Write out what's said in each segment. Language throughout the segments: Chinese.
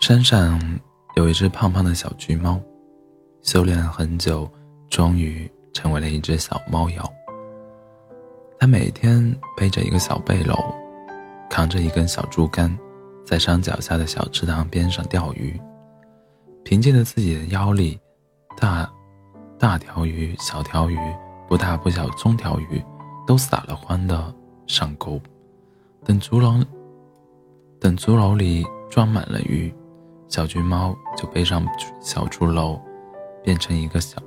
山上有一只胖胖的小橘猫，修炼了很久，终于成为了一只小猫妖。它每天背着一个小背篓，扛着一根小竹竿，在山脚下的小池塘边上钓鱼。凭借着自己的腰力，大大条鱼、小条鱼、不大不小、中条鱼，都撒了欢的上钩。等竹篓等竹篓里装满了鱼。小橘猫就背上小竹篓，变成一个小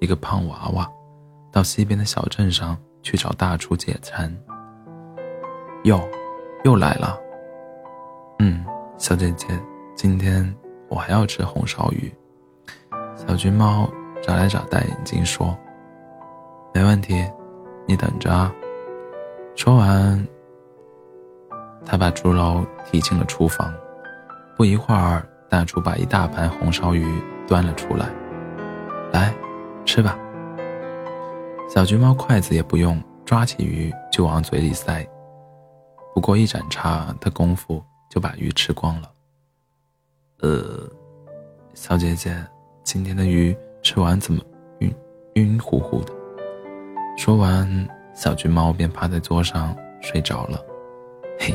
一个胖娃娃，到西边的小镇上去找大厨解馋。哟，又来了。嗯，小姐姐，今天我还要吃红烧鱼。小橘猫眨来眨大眼睛说：“没问题，你等着啊。”说完，他把竹篓提进了厨房。不一会儿，大厨把一大盘红烧鱼端了出来，来，吃吧。小橘猫筷子也不用，抓起鱼就往嘴里塞。不过一盏茶的功夫，就把鱼吃光了。呃，小姐姐，今天的鱼吃完怎么晕晕乎乎的？说完，小橘猫便趴在桌上睡着了。嘿，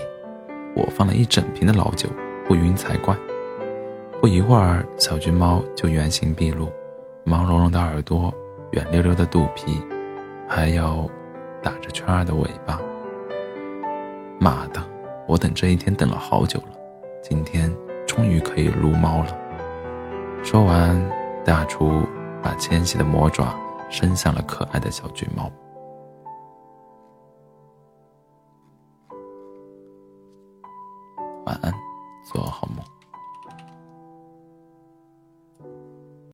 我放了一整瓶的老酒。不晕才怪！不一会儿，小橘猫就原形毕露，毛茸茸的耳朵，圆溜溜的肚皮，还有打着圈儿的尾巴。妈的，我等这一天等了好久了，今天终于可以撸猫了。说完，大厨把纤细的魔爪伸向了可爱的小橘猫。做好。